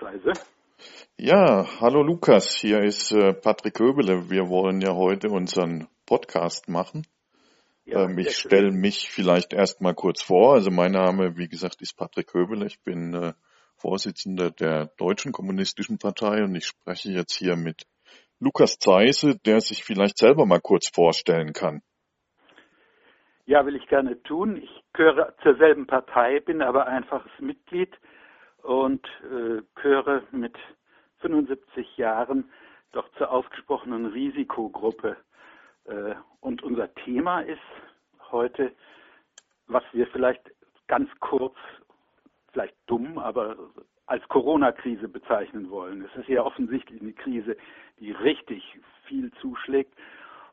Zeise. Ja, hallo Lukas, hier ist äh, Patrick Köbele. Wir wollen ja heute unseren Podcast machen. Ja, ähm, ich stelle mich vielleicht erstmal kurz vor. Also mein Name, wie gesagt, ist Patrick Köbele. Ich bin äh, Vorsitzender der Deutschen Kommunistischen Partei und ich spreche jetzt hier mit Lukas Zeise, der sich vielleicht selber mal kurz vorstellen kann. Ja, will ich gerne tun. Ich gehöre zur selben Partei, bin aber einfaches Mitglied und äh, gehöre mit 75 Jahren doch zur ausgesprochenen Risikogruppe. Äh, und unser Thema ist heute, was wir vielleicht ganz kurz, vielleicht dumm, aber als Corona-Krise bezeichnen wollen. Es ist ja offensichtlich eine Krise, die richtig viel zuschlägt.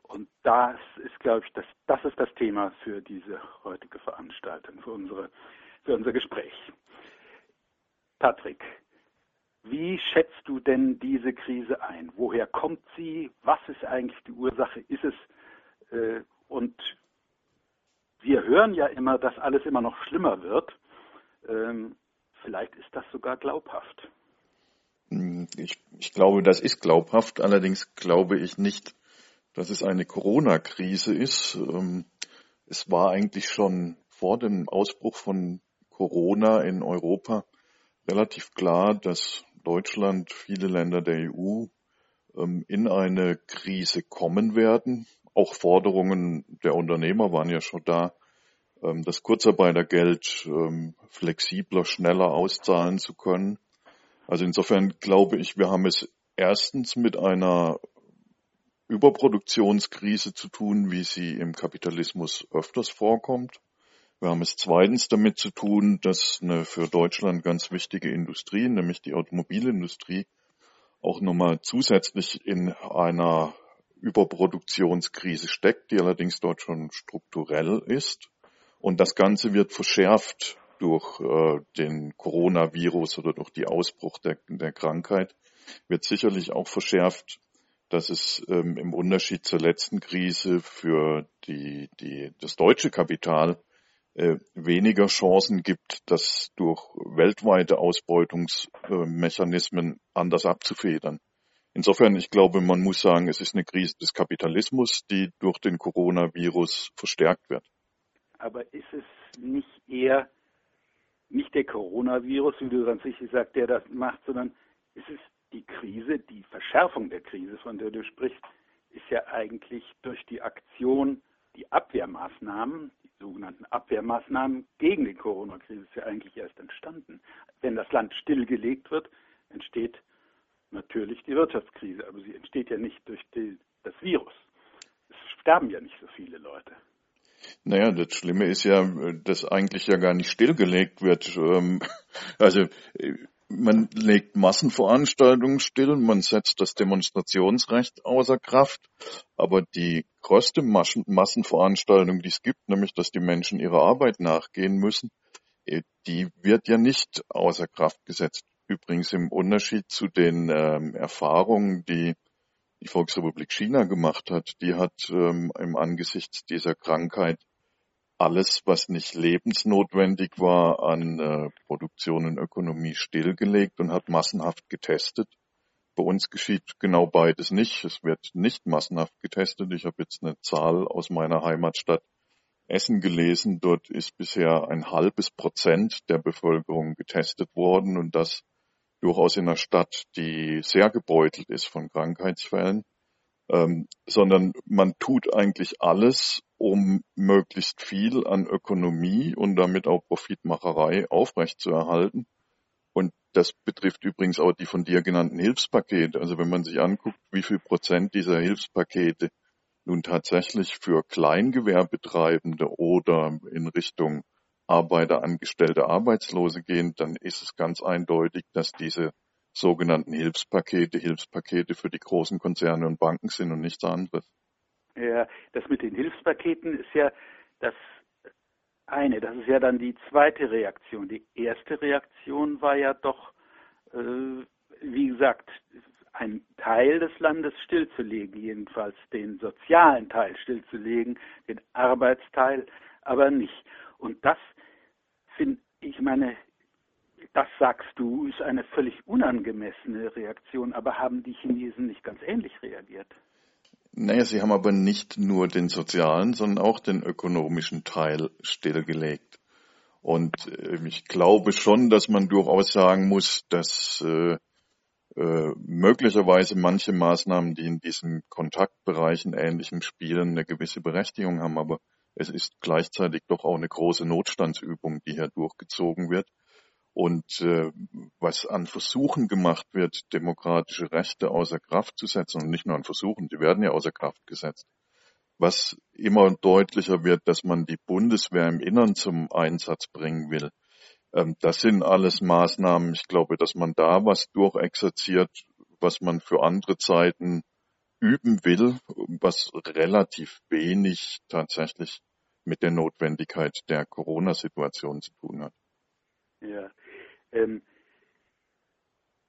Und das ist, glaube ich, das, das ist das Thema für diese heutige Veranstaltung, für, unsere, für unser Gespräch. Patrick, wie schätzt du denn diese Krise ein? Woher kommt sie? Was ist eigentlich die Ursache? Ist es äh, und wir hören ja immer, dass alles immer noch schlimmer wird. Ähm, vielleicht ist das sogar glaubhaft. Ich, ich glaube, das ist glaubhaft. Allerdings glaube ich nicht, dass es eine Corona-Krise ist. Ähm, es war eigentlich schon vor dem Ausbruch von Corona in Europa relativ klar, dass Deutschland, viele Länder der EU ähm, in eine Krise kommen werden. Auch Forderungen der Unternehmer waren ja schon da, ähm, das Kurzarbeitergeld ähm, flexibler, schneller auszahlen zu können. Also insofern glaube ich, wir haben es erstens mit einer Überproduktionskrise zu tun, wie sie im Kapitalismus öfters vorkommt. Wir haben es zweitens damit zu tun, dass eine für Deutschland ganz wichtige Industrie, nämlich die Automobilindustrie, auch nochmal zusätzlich in einer Überproduktionskrise steckt, die allerdings dort schon strukturell ist. Und das Ganze wird verschärft durch äh, den Coronavirus oder durch die Ausbruch der, der Krankheit, wird sicherlich auch verschärft, dass es ähm, im Unterschied zur letzten Krise für die, die, das deutsche Kapital weniger Chancen gibt, das durch weltweite Ausbeutungsmechanismen anders abzufedern. Insofern, ich glaube, man muss sagen, es ist eine Krise des Kapitalismus, die durch den Coronavirus verstärkt wird. Aber ist es nicht eher nicht der Coronavirus, wie du ganz richtig sagst, der das macht, sondern ist es die Krise, die Verschärfung der Krise, von der du sprichst, ist ja eigentlich durch die Aktion, die Abwehrmaßnahmen, sogenannten Abwehrmaßnahmen gegen die Corona-Krise ja eigentlich erst entstanden. Wenn das Land stillgelegt wird, entsteht natürlich die Wirtschaftskrise, aber sie entsteht ja nicht durch die, das Virus. Es sterben ja nicht so viele Leute. Naja, das Schlimme ist ja, dass eigentlich ja gar nicht stillgelegt wird. Ähm, also man legt Massenveranstaltungen still, man setzt das Demonstrationsrecht außer Kraft, aber die größte Massenveranstaltung, die es gibt, nämlich dass die Menschen ihrer Arbeit nachgehen müssen, äh, die wird ja nicht außer Kraft gesetzt. Übrigens im Unterschied zu den ähm, Erfahrungen, die die Volksrepublik China gemacht hat, die hat ähm, im Angesichts dieser Krankheit alles, was nicht lebensnotwendig war, an äh, Produktion und Ökonomie stillgelegt und hat massenhaft getestet. Bei uns geschieht genau beides nicht. Es wird nicht massenhaft getestet. Ich habe jetzt eine Zahl aus meiner Heimatstadt Essen gelesen. Dort ist bisher ein halbes Prozent der Bevölkerung getestet worden und das durchaus in einer Stadt, die sehr gebeutelt ist von Krankheitsfällen ähm, sondern man tut eigentlich alles, um möglichst viel an Ökonomie und damit auch Profitmacherei aufrechtzuerhalten. Und das betrifft übrigens auch die von dir genannten Hilfspakete. Also wenn man sich anguckt, wie viel Prozent dieser Hilfspakete nun tatsächlich für Kleingewerbetreibende oder in Richtung Arbeiter, Angestellte, Arbeitslose gehen, dann ist es ganz eindeutig, dass diese sogenannten Hilfspakete Hilfspakete für die großen Konzerne und Banken sind und nichts anderes. Ja, das mit den Hilfspaketen ist ja das eine. Das ist ja dann die zweite Reaktion. Die erste Reaktion war ja doch, äh, wie gesagt, einen Teil des Landes stillzulegen, jedenfalls den sozialen Teil stillzulegen, den Arbeitsteil aber nicht. Und das finde ich meine, das sagst du, ist eine völlig unangemessene Reaktion, aber haben die Chinesen nicht ganz ähnlich reagiert? Naja, sie haben aber nicht nur den sozialen, sondern auch den ökonomischen Teil stillgelegt. Und äh, ich glaube schon, dass man durchaus sagen muss, dass äh, äh, möglicherweise manche Maßnahmen, die in diesen Kontaktbereichen ähnlichem spielen, eine gewisse Berechtigung haben. Aber es ist gleichzeitig doch auch eine große Notstandsübung, die hier durchgezogen wird. Und äh, was an Versuchen gemacht wird, demokratische Rechte außer Kraft zu setzen, und nicht nur an Versuchen, die werden ja außer Kraft gesetzt, was immer deutlicher wird, dass man die Bundeswehr im Innern zum Einsatz bringen will. Ähm, das sind alles Maßnahmen, ich glaube, dass man da was durchexerziert, was man für andere Zeiten üben will, was relativ wenig tatsächlich mit der Notwendigkeit der Corona-Situation zu tun hat. Ja, ähm,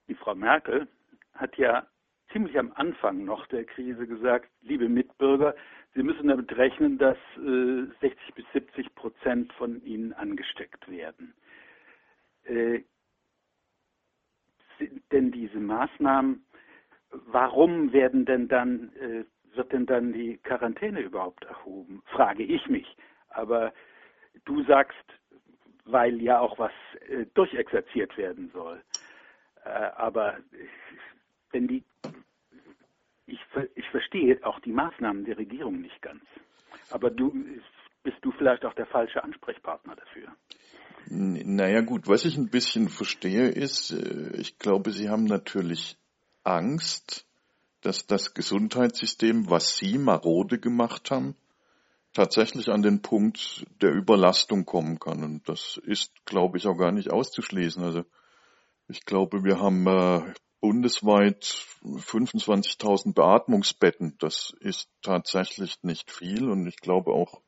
die Frau Merkel hat ja ziemlich am Anfang noch der Krise gesagt, liebe Mitbürger, Sie müssen damit rechnen, dass äh, 60 bis 70 Prozent von Ihnen angesteckt werden. Äh, sind denn diese Maßnahmen, warum werden denn dann, äh, wird denn dann die Quarantäne überhaupt erhoben? Frage ich mich. Aber du sagst, weil ja auch was äh, durchexerziert werden soll. Äh, aber wenn die, ich, ich verstehe auch die Maßnahmen der Regierung nicht ganz. Aber du bist du vielleicht auch der falsche Ansprechpartner dafür. Naja gut, was ich ein bisschen verstehe ist, äh, ich glaube, Sie haben natürlich Angst, dass das Gesundheitssystem, was Sie marode gemacht haben, tatsächlich an den Punkt der Überlastung kommen kann. Und das ist, glaube ich, auch gar nicht auszuschließen. Also ich glaube, wir haben äh, bundesweit 25.000 Beatmungsbetten. Das ist tatsächlich nicht viel und ich glaube auch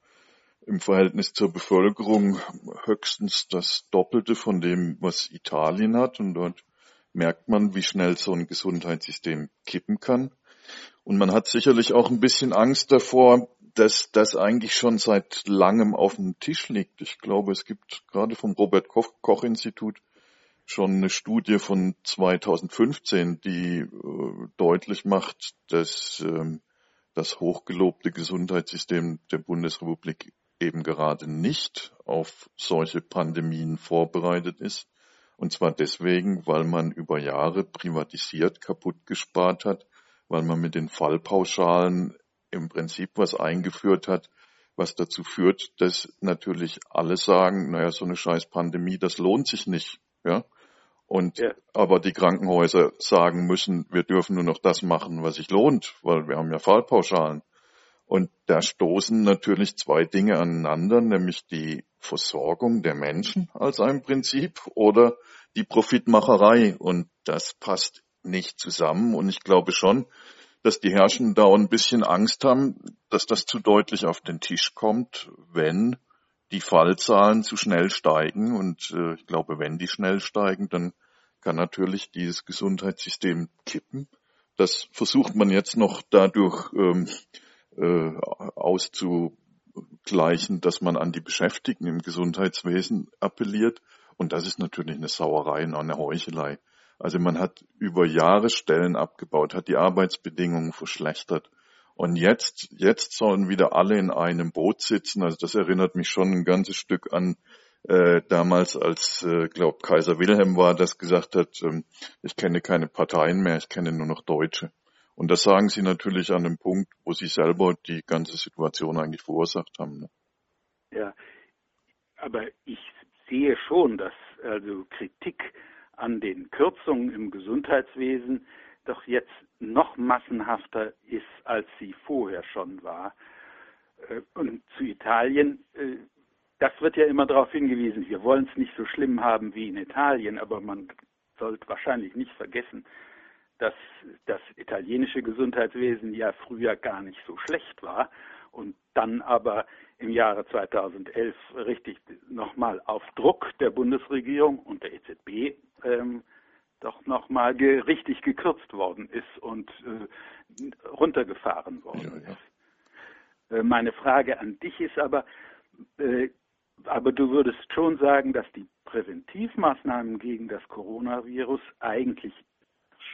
im Verhältnis zur Bevölkerung höchstens das Doppelte von dem, was Italien hat. Und dort merkt man, wie schnell so ein Gesundheitssystem kippen kann. Und man hat sicherlich auch ein bisschen Angst davor, dass das eigentlich schon seit langem auf dem Tisch liegt. Ich glaube, es gibt gerade vom Robert Koch Institut schon eine Studie von 2015, die äh, deutlich macht, dass äh, das hochgelobte Gesundheitssystem der Bundesrepublik eben gerade nicht auf solche Pandemien vorbereitet ist. Und zwar deswegen, weil man über Jahre privatisiert, kaputt gespart hat, weil man mit den Fallpauschalen im Prinzip was eingeführt hat, was dazu führt, dass natürlich alle sagen, naja, so eine scheiß Pandemie, das lohnt sich nicht, ja. Und ja. aber die Krankenhäuser sagen müssen, wir dürfen nur noch das machen, was sich lohnt, weil wir haben ja Fallpauschalen. Und da stoßen natürlich zwei Dinge aneinander, nämlich die Versorgung der Menschen als ein Prinzip oder die Profitmacherei. Und das passt nicht zusammen. Und ich glaube schon, dass die Herrschenden da ein bisschen Angst haben, dass das zu deutlich auf den Tisch kommt, wenn die Fallzahlen zu schnell steigen. Und äh, ich glaube, wenn die schnell steigen, dann kann natürlich dieses Gesundheitssystem kippen. Das versucht man jetzt noch dadurch ähm, äh, auszugleichen, dass man an die Beschäftigten im Gesundheitswesen appelliert. Und das ist natürlich eine Sauerei und eine Heuchelei. Also man hat über Jahre Stellen abgebaut, hat die Arbeitsbedingungen verschlechtert. Und jetzt, jetzt sollen wieder alle in einem Boot sitzen. Also das erinnert mich schon ein ganzes Stück an äh, damals, als, äh, glaub, Kaiser Wilhelm war, das gesagt hat, ähm, ich kenne keine Parteien mehr, ich kenne nur noch Deutsche. Und das sagen sie natürlich an einem Punkt, wo sie selber die ganze Situation eigentlich verursacht haben. Ne? Ja, aber ich sehe schon, dass also Kritik an den Kürzungen im Gesundheitswesen doch jetzt noch massenhafter ist, als sie vorher schon war. Äh, und zu Italien, äh, das wird ja immer darauf hingewiesen, wir wollen es nicht so schlimm haben wie in Italien, aber man sollte wahrscheinlich nicht vergessen, dass das italienische Gesundheitswesen ja früher gar nicht so schlecht war und dann aber im Jahre 2011 richtig nochmal auf Druck der Bundesregierung und der EZB ähm, doch nochmal ge richtig gekürzt worden ist und äh, runtergefahren worden ja, ja. ist. Äh, meine Frage an dich ist aber, äh, aber du würdest schon sagen, dass die Präventivmaßnahmen gegen das Coronavirus eigentlich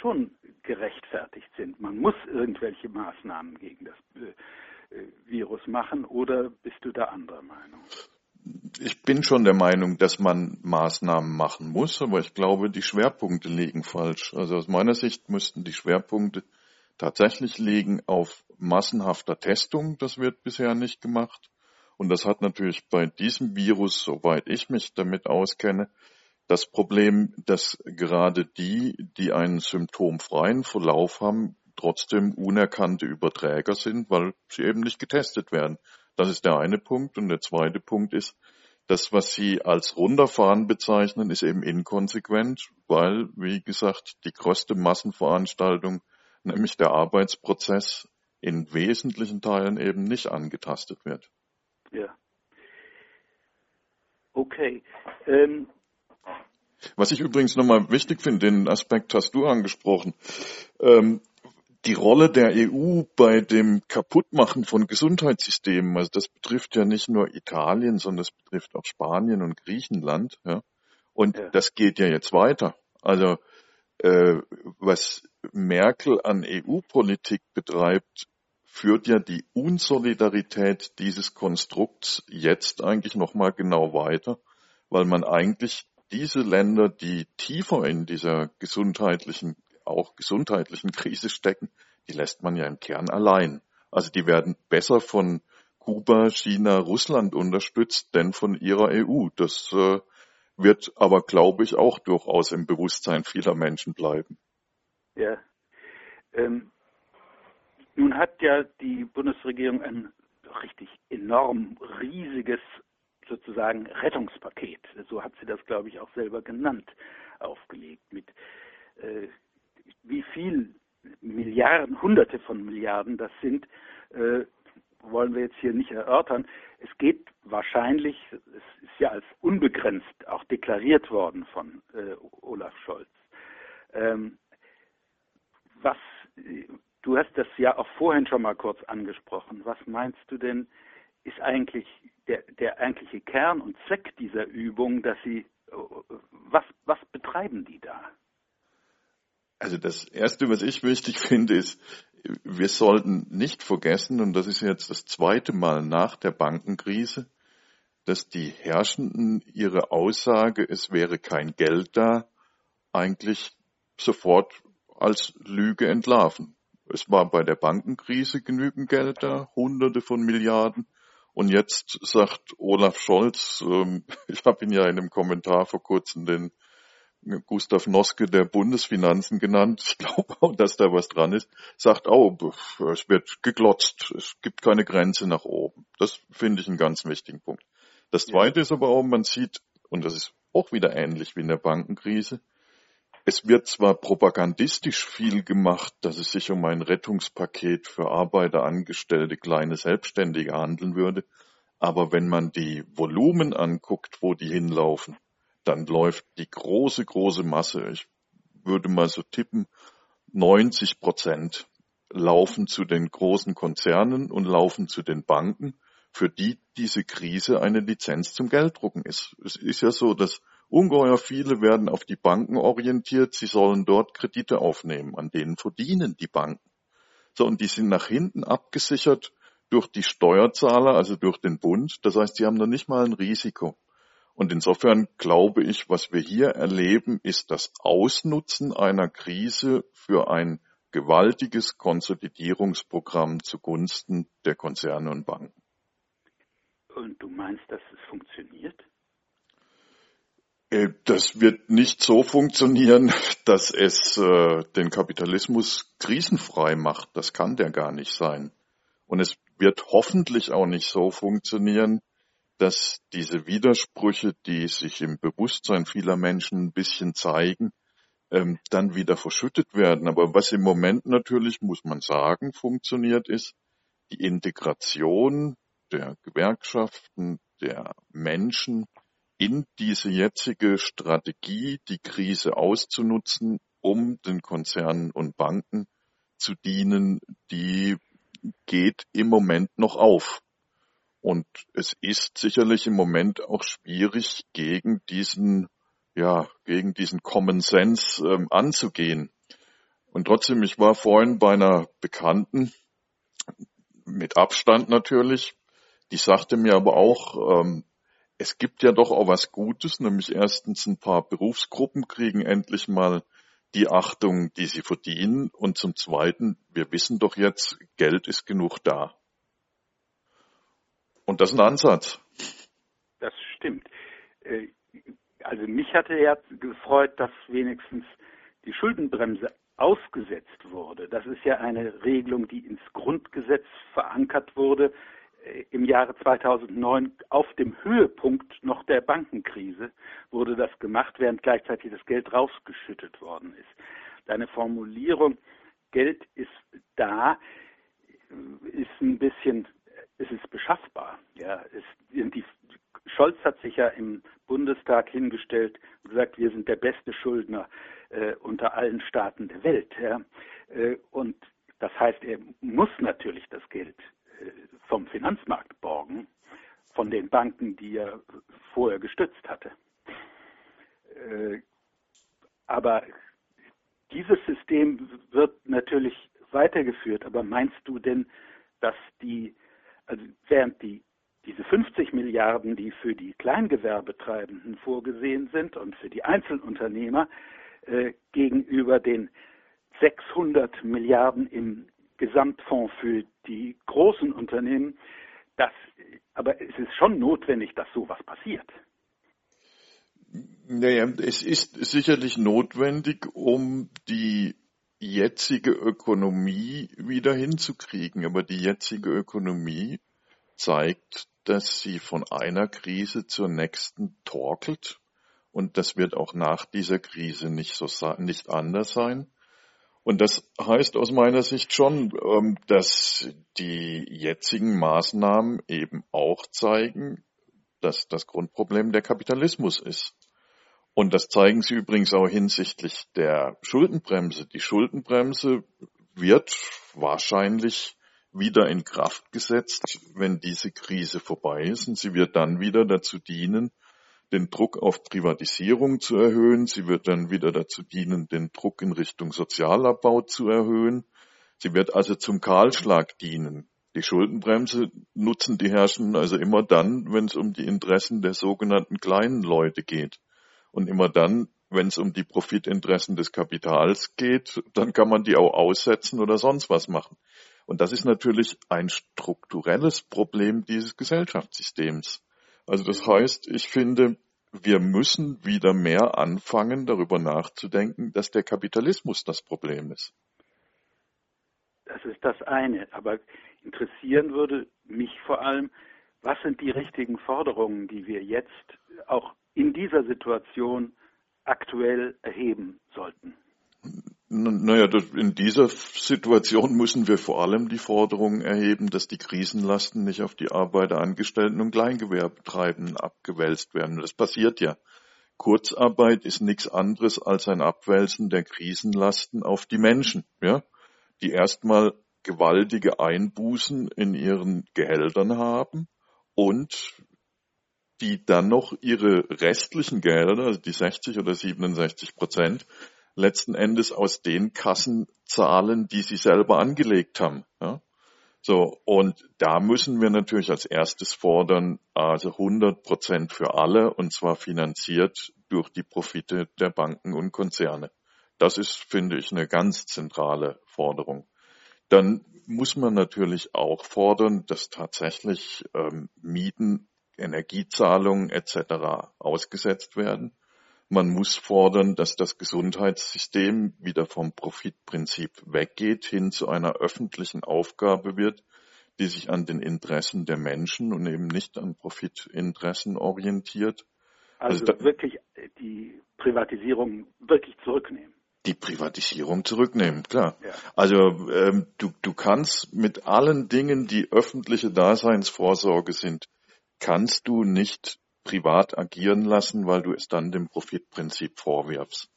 schon gerechtfertigt sind. Man muss irgendwelche Maßnahmen gegen das äh, Virus machen oder bist du da anderer Meinung? Ich bin schon der Meinung, dass man Maßnahmen machen muss, aber ich glaube, die Schwerpunkte liegen falsch. Also aus meiner Sicht müssten die Schwerpunkte tatsächlich liegen auf massenhafter Testung. Das wird bisher nicht gemacht. Und das hat natürlich bei diesem Virus, soweit ich mich damit auskenne, das Problem, dass gerade die, die einen symptomfreien Verlauf haben, trotzdem unerkannte Überträger sind, weil sie eben nicht getestet werden. Das ist der eine Punkt. Und der zweite Punkt ist, das, was Sie als runterfahren bezeichnen, ist eben inkonsequent, weil, wie gesagt, die größte Massenveranstaltung, nämlich der Arbeitsprozess, in wesentlichen Teilen eben nicht angetastet wird. Ja. Okay. Ähm. Was ich übrigens nochmal wichtig finde, den Aspekt hast du angesprochen. Ähm, die Rolle der EU bei dem Kaputtmachen von Gesundheitssystemen, also das betrifft ja nicht nur Italien, sondern das betrifft auch Spanien und Griechenland. Ja? Und ja. das geht ja jetzt weiter. Also äh, was Merkel an EU-Politik betreibt, führt ja die Unsolidarität dieses Konstrukts jetzt eigentlich nochmal genau weiter, weil man eigentlich diese Länder, die tiefer in dieser gesundheitlichen, auch gesundheitlichen Krise stecken, die lässt man ja im Kern allein. Also die werden besser von Kuba, China, Russland unterstützt, denn von ihrer EU. Das äh, wird aber, glaube ich, auch durchaus im Bewusstsein vieler Menschen bleiben. Ja. Ähm, nun hat ja die Bundesregierung ein richtig enorm riesiges sozusagen Rettungspaket, so hat sie das, glaube ich, auch selber genannt, aufgelegt mit äh, wie viel Milliarden, Hunderte von Milliarden das sind, äh, wollen wir jetzt hier nicht erörtern. Es geht wahrscheinlich, es ist ja als unbegrenzt auch deklariert worden von äh, Olaf Scholz. Ähm, was Du hast das ja auch vorhin schon mal kurz angesprochen. Was meinst du denn, ist eigentlich der, der eigentliche Kern und Zweck dieser Übung, dass sie, was, was betreiben die da? Also das Erste, was ich wichtig finde, ist, wir sollten nicht vergessen, und das ist jetzt das zweite Mal nach der Bankenkrise, dass die Herrschenden ihre Aussage, es wäre kein Geld da, eigentlich sofort als Lüge entlarven. Es war bei der Bankenkrise genügend Geld da, hunderte von Milliarden. Und jetzt sagt Olaf Scholz, ähm, ich habe ihn ja in einem Kommentar vor kurzem den Gustav Noske der Bundesfinanzen genannt, ich glaube auch, dass da was dran ist, sagt auch, es wird geglotzt, es gibt keine Grenze nach oben. Das finde ich einen ganz wichtigen Punkt. Das Zweite ist aber auch, man sieht, und das ist auch wieder ähnlich wie in der Bankenkrise, es wird zwar propagandistisch viel gemacht, dass es sich um ein Rettungspaket für Arbeiter, Angestellte, kleine Selbstständige handeln würde, aber wenn man die Volumen anguckt, wo die hinlaufen, dann läuft die große, große Masse, ich würde mal so tippen, 90 Prozent laufen zu den großen Konzernen und laufen zu den Banken, für die diese Krise eine Lizenz zum Gelddrucken ist. Es ist ja so, dass Ungeheuer viele werden auf die Banken orientiert, sie sollen dort Kredite aufnehmen, an denen verdienen die Banken. So, und die sind nach hinten abgesichert durch die Steuerzahler, also durch den Bund. Das heißt, sie haben da nicht mal ein Risiko. Und insofern glaube ich, was wir hier erleben, ist das Ausnutzen einer Krise für ein gewaltiges Konsolidierungsprogramm zugunsten der Konzerne und Banken. Und du meinst, dass es funktioniert? Äh, das wird nicht so funktionieren, dass es äh, den Kapitalismus krisenfrei macht. Das kann der gar nicht sein. Und es wird hoffentlich auch nicht so funktionieren, dass diese Widersprüche, die sich im Bewusstsein vieler Menschen ein bisschen zeigen, ähm, dann wieder verschüttet werden. Aber was im Moment natürlich, muss man sagen, funktioniert, ist die Integration der Gewerkschaften, der Menschen in diese jetzige Strategie, die Krise auszunutzen, um den Konzernen und Banken zu dienen, die geht im Moment noch auf. Und es ist sicherlich im Moment auch schwierig, gegen diesen, ja, gegen diesen Common Sense ähm, anzugehen. Und trotzdem, ich war vorhin bei einer Bekannten, mit Abstand natürlich, die sagte mir aber auch, ähm, es gibt ja doch auch was Gutes, nämlich erstens ein paar Berufsgruppen kriegen endlich mal die Achtung, die sie verdienen. Und zum Zweiten, wir wissen doch jetzt, Geld ist genug da. Und das ist ein Ansatz. Das stimmt. Äh, also mich hatte ja gefreut, dass wenigstens die Schuldenbremse ausgesetzt wurde. Das ist ja eine Regelung, die ins Grundgesetz verankert wurde äh, im Jahre 2009 auf dem Höhepunkt noch der Bankenkrise wurde das gemacht, während gleichzeitig das Geld rausgeschüttet worden ist. Deine Formulierung, Geld ist da, ist ein bisschen, es ist beschaffbar. Ja, es, die, Scholz hat sich ja im Bundestag hingestellt und gesagt, wir sind der beste Schuldner äh, unter allen Staaten der Welt. Ja. Äh, und das heißt, er muss natürlich das Geld äh, vom Finanzmarkt borgen, von den Banken, die er vorher gestützt hatte. Äh, aber dieses System wird natürlich weitergeführt. Aber meinst du denn, dass die, also während die diese 50 Milliarden, die für die Kleingewerbetreibenden vorgesehen sind und für die Einzelunternehmer äh, gegenüber den 600 Milliarden im Gesamtfonds für die großen Unternehmen. Das, aber es ist schon notwendig, dass sowas passiert. Naja, es ist sicherlich notwendig, um die jetzige Ökonomie wieder hinzukriegen. Aber die jetzige Ökonomie zeigt, dass sie von einer Krise zur nächsten torkelt. Und das wird auch nach dieser Krise nicht so nicht anders sein. Und das heißt aus meiner Sicht schon, ähm, dass die jetzigen Maßnahmen eben auch zeigen, dass das Grundproblem der Kapitalismus ist. Und das zeigen sie übrigens auch hinsichtlich der Schuldenbremse. Die Schuldenbremse wird wahrscheinlich wieder in Kraft gesetzt, wenn diese Krise vorbei ist. Und sie wird dann wieder dazu dienen, den Druck auf Privatisierung zu erhöhen. Sie wird dann wieder dazu dienen, den Druck in Richtung Sozialabbau zu erhöhen. Sie wird also zum Kahlschlag dienen. Die Schuldenbremse nutzen die Herrschenden also immer dann, wenn es um die Interessen der sogenannten kleinen Leute geht. Und immer dann, wenn es um die Profitinteressen des Kapitals geht, dann kann man die auch aussetzen oder sonst was machen. Und das ist natürlich ein strukturelles Problem dieses Gesellschaftssystems. Also das heißt, ich finde, wir müssen wieder mehr anfangen, darüber nachzudenken, dass der Kapitalismus das Problem ist. Das ist das eine. Aber interessieren würde mich vor allem, was sind die richtigen Forderungen, die wir jetzt auch in dieser Situation aktuell erheben sollten? Naja, in dieser Situation müssen wir vor allem die Forderung erheben, dass die Krisenlasten nicht auf die Arbeiter, Angestellten und Kleingewerbetreibenden abgewälzt werden. Das passiert ja. Kurzarbeit ist nichts anderes als ein Abwälzen der Krisenlasten auf die Menschen, ja, die erstmal gewaltige Einbußen in ihren Gehältern haben und die dann noch ihre restlichen Gelder, also die 60 oder 67 Prozent, letzten Endes aus den Kassen zahlen, die sie selber angelegt haben. Ja? So, und da müssen wir natürlich als erstes fordern, also 100 Prozent für alle und zwar finanziert durch die Profite der Banken und Konzerne. Das ist, finde ich, eine ganz zentrale Forderung. Dann muss man natürlich auch fordern, dass tatsächlich ähm, Mieten, Energiezahlungen etc. ausgesetzt werden. Man muss fordern, dass das Gesundheitssystem wieder vom Profitprinzip weggeht, hin zu einer öffentlichen Aufgabe wird, die sich an den Interessen der Menschen und eben nicht an Profitinteressen orientiert. Also, also wirklich die Privatisierung wirklich zurücknehmen. Die Privatisierung zurücknehmen, klar. Ja. Also ähm, du, du kannst mit allen Dingen, die öffentliche Daseinsvorsorge sind, kannst du nicht privat agieren lassen, weil du es dann dem Profitprinzip vorwirfst.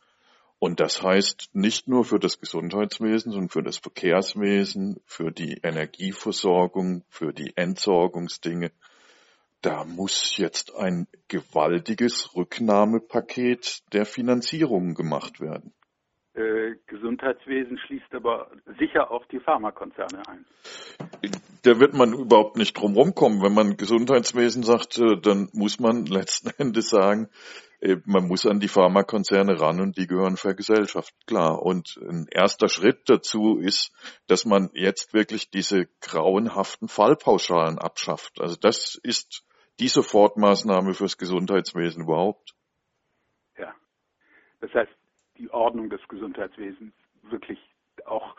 Und das heißt nicht nur für das Gesundheitswesen, sondern für das Verkehrswesen, für die Energieversorgung, für die Entsorgungsdinge. da muss jetzt ein gewaltiges Rücknahmepaket der Finanzierung gemacht werden. Äh, Gesundheitswesen schließt aber sicher auch die Pharmakonzerne ein. Da wird man überhaupt nicht drum rumkommen. Wenn man Gesundheitswesen sagt, äh, dann muss man letzten Endes sagen, äh, man muss an die Pharmakonzerne ran und die gehören vergesellschaftet, klar. Und ein erster Schritt dazu ist, dass man jetzt wirklich diese grauenhaften Fallpauschalen abschafft. Also das ist die Sofortmaßnahme fürs Gesundheitswesen überhaupt. Ja. Das heißt, die Ordnung des Gesundheitswesens wirklich auch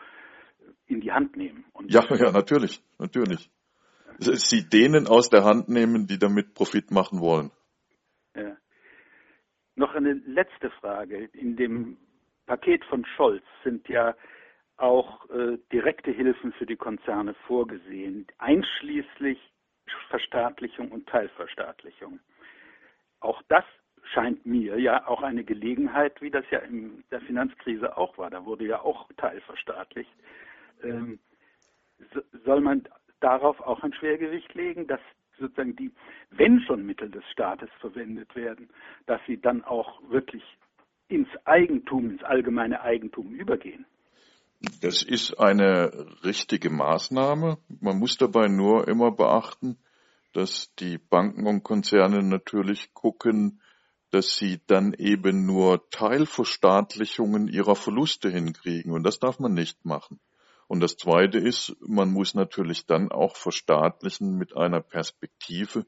in die Hand nehmen. ja, ja, natürlich, natürlich. Sie denen aus der Hand nehmen, die damit Profit machen wollen. Ja. Noch eine letzte Frage. In dem Paket von Scholz sind ja auch äh, direkte Hilfen für die Konzerne vorgesehen, einschließlich Verstaatlichung und Teilverstaatlichung. Auch das scheint mir ja auch eine Gelegenheit, wie das ja in der Finanzkrise auch war, da wurde ja auch teilverstaatlicht. Ähm, soll man darauf auch ein Schwergewicht legen, dass sozusagen die, wenn schon Mittel des Staates verwendet werden, dass sie dann auch wirklich ins Eigentum, ins allgemeine Eigentum übergehen? Das ist eine richtige Maßnahme. Man muss dabei nur immer beachten, dass die Banken und Konzerne natürlich gucken, dass sie dann eben nur Teilverstaatlichungen ihrer Verluste hinkriegen. Und das darf man nicht machen. Und das Zweite ist, man muss natürlich dann auch verstaatlichen mit einer Perspektive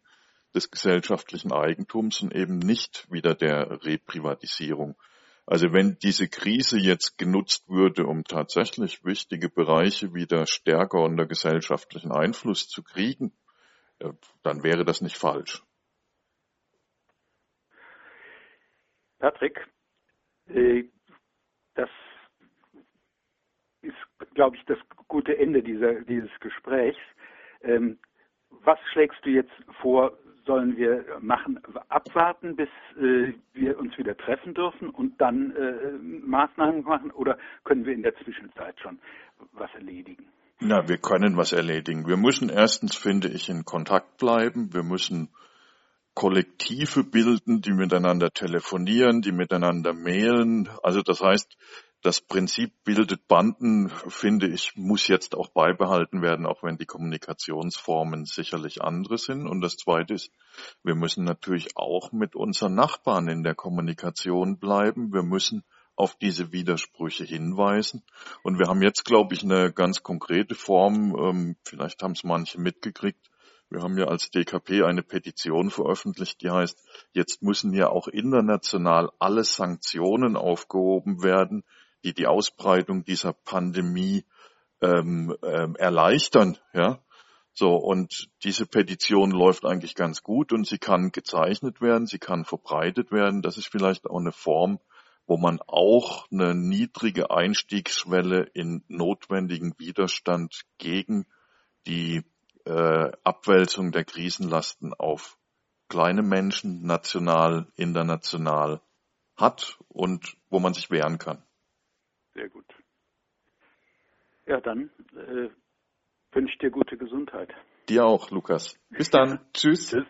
des gesellschaftlichen Eigentums und eben nicht wieder der Reprivatisierung. Also wenn diese Krise jetzt genutzt würde, um tatsächlich wichtige Bereiche wieder stärker unter gesellschaftlichen Einfluss zu kriegen, äh, dann wäre das nicht falsch. Patrick, äh, das glaube ich, das gute Ende dieser, dieses Gesprächs. Ähm, was schlägst du jetzt vor, sollen wir machen? Abwarten, bis äh, wir uns wieder treffen dürfen und dann äh, Maßnahmen machen oder können wir in der Zwischenzeit schon was erledigen? Na, wir können was erledigen. Wir müssen erstens, finde ich, in Kontakt bleiben. Wir müssen Kollektive bilden, die miteinander telefonieren, die miteinander mailen. Also das heißt, das Prinzip bildet Banden, finde ich, muss jetzt auch beibehalten werden, auch wenn die Kommunikationsformen sicherlich andere sind. Und das Zweite ist, wir müssen natürlich auch mit unseren Nachbarn in der Kommunikation bleiben. Wir müssen auf diese Widersprüche hinweisen. Und wir haben jetzt, glaube ich, eine ganz konkrete Form, ähm, vielleicht haben es manche mitgekriegt, wir haben ja als DKP eine Petition veröffentlicht, die heißt, jetzt müssen ja auch international alle Sanktionen aufgehoben werden, die die Ausbreitung dieser Pandemie ähm, ähm, erleichtern. Ja, so und diese Petition läuft eigentlich ganz gut und sie kann gezeichnet werden, sie kann verbreitet werden. Das ist vielleicht auch eine Form, wo man auch eine niedrige Einstiegsschwelle in notwendigen Widerstand gegen die äh, Abwälzung der Krisenlasten auf kleine Menschen, national, international hat und wo man sich wehren kann. Sehr gut. Ja, dann äh, wünsche ich dir gute Gesundheit. Dir auch, Lukas. Bis dann. Tschüss. Tschüss.